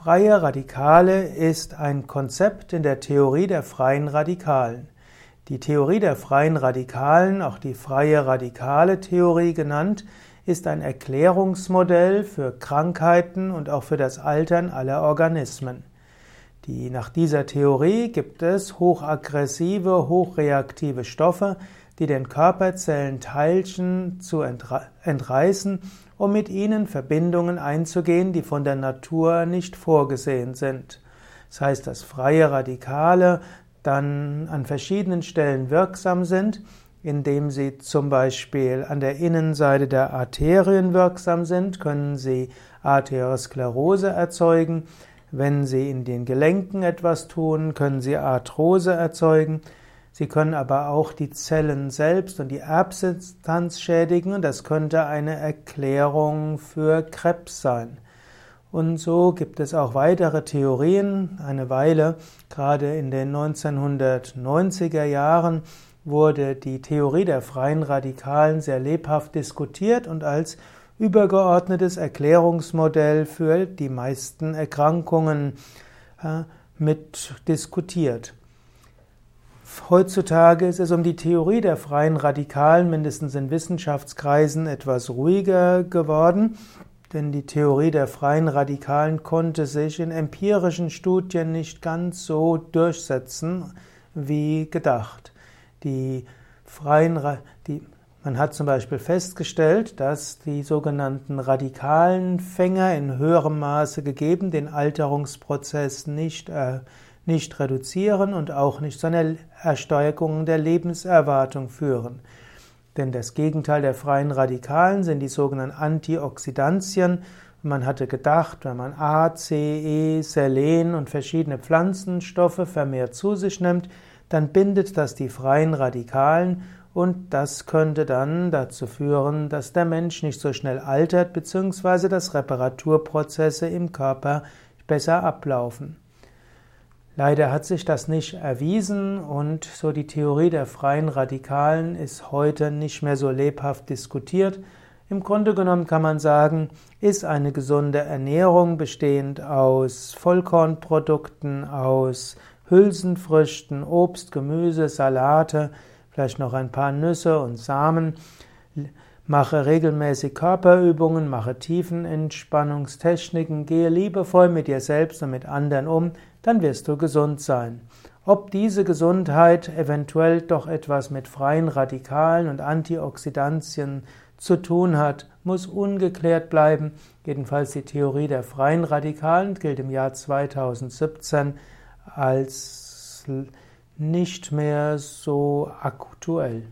Freie Radikale ist ein Konzept in der Theorie der freien Radikalen. Die Theorie der freien Radikalen, auch die freie radikale Theorie genannt, ist ein Erklärungsmodell für Krankheiten und auch für das Altern aller Organismen. Die, nach dieser Theorie gibt es hochaggressive, hochreaktive Stoffe, die den Körperzellen Teilchen zu entreißen, um mit ihnen Verbindungen einzugehen, die von der Natur nicht vorgesehen sind. Das heißt, dass freie Radikale dann an verschiedenen Stellen wirksam sind, indem sie zum Beispiel an der Innenseite der Arterien wirksam sind, können sie Arteriosklerose erzeugen. Wenn sie in den Gelenken etwas tun, können sie Arthrose erzeugen. Sie können aber auch die Zellen selbst und die Erbsubstanz schädigen und das könnte eine Erklärung für Krebs sein. Und so gibt es auch weitere Theorien. Eine Weile, gerade in den 1990er Jahren, wurde die Theorie der freien Radikalen sehr lebhaft diskutiert und als übergeordnetes Erklärungsmodell für die meisten Erkrankungen äh, mit diskutiert. Heutzutage ist es um die Theorie der freien Radikalen, mindestens in Wissenschaftskreisen, etwas ruhiger geworden, denn die Theorie der freien Radikalen konnte sich in empirischen Studien nicht ganz so durchsetzen wie gedacht. Die freien, die, man hat zum Beispiel festgestellt, dass die sogenannten radikalen Fänger in höherem Maße gegeben den Alterungsprozess nicht äh, nicht reduzieren und auch nicht zu einer Ersteigerung der Lebenserwartung führen. Denn das Gegenteil der freien Radikalen sind die sogenannten Antioxidantien. Man hatte gedacht, wenn man A, C, E, Selen und verschiedene Pflanzenstoffe vermehrt zu sich nimmt, dann bindet das die freien Radikalen und das könnte dann dazu führen, dass der Mensch nicht so schnell altert, beziehungsweise dass Reparaturprozesse im Körper besser ablaufen. Leider hat sich das nicht erwiesen und so die Theorie der freien Radikalen ist heute nicht mehr so lebhaft diskutiert. Im Grunde genommen kann man sagen, ist eine gesunde Ernährung bestehend aus Vollkornprodukten, aus Hülsenfrüchten, Obst, Gemüse, Salate, vielleicht noch ein paar Nüsse und Samen. Mache regelmäßig Körperübungen, mache Tiefenentspannungstechniken, gehe liebevoll mit dir selbst und mit anderen um, dann wirst du gesund sein. Ob diese Gesundheit eventuell doch etwas mit freien Radikalen und Antioxidantien zu tun hat, muss ungeklärt bleiben. Jedenfalls die Theorie der freien Radikalen gilt im Jahr 2017 als nicht mehr so aktuell.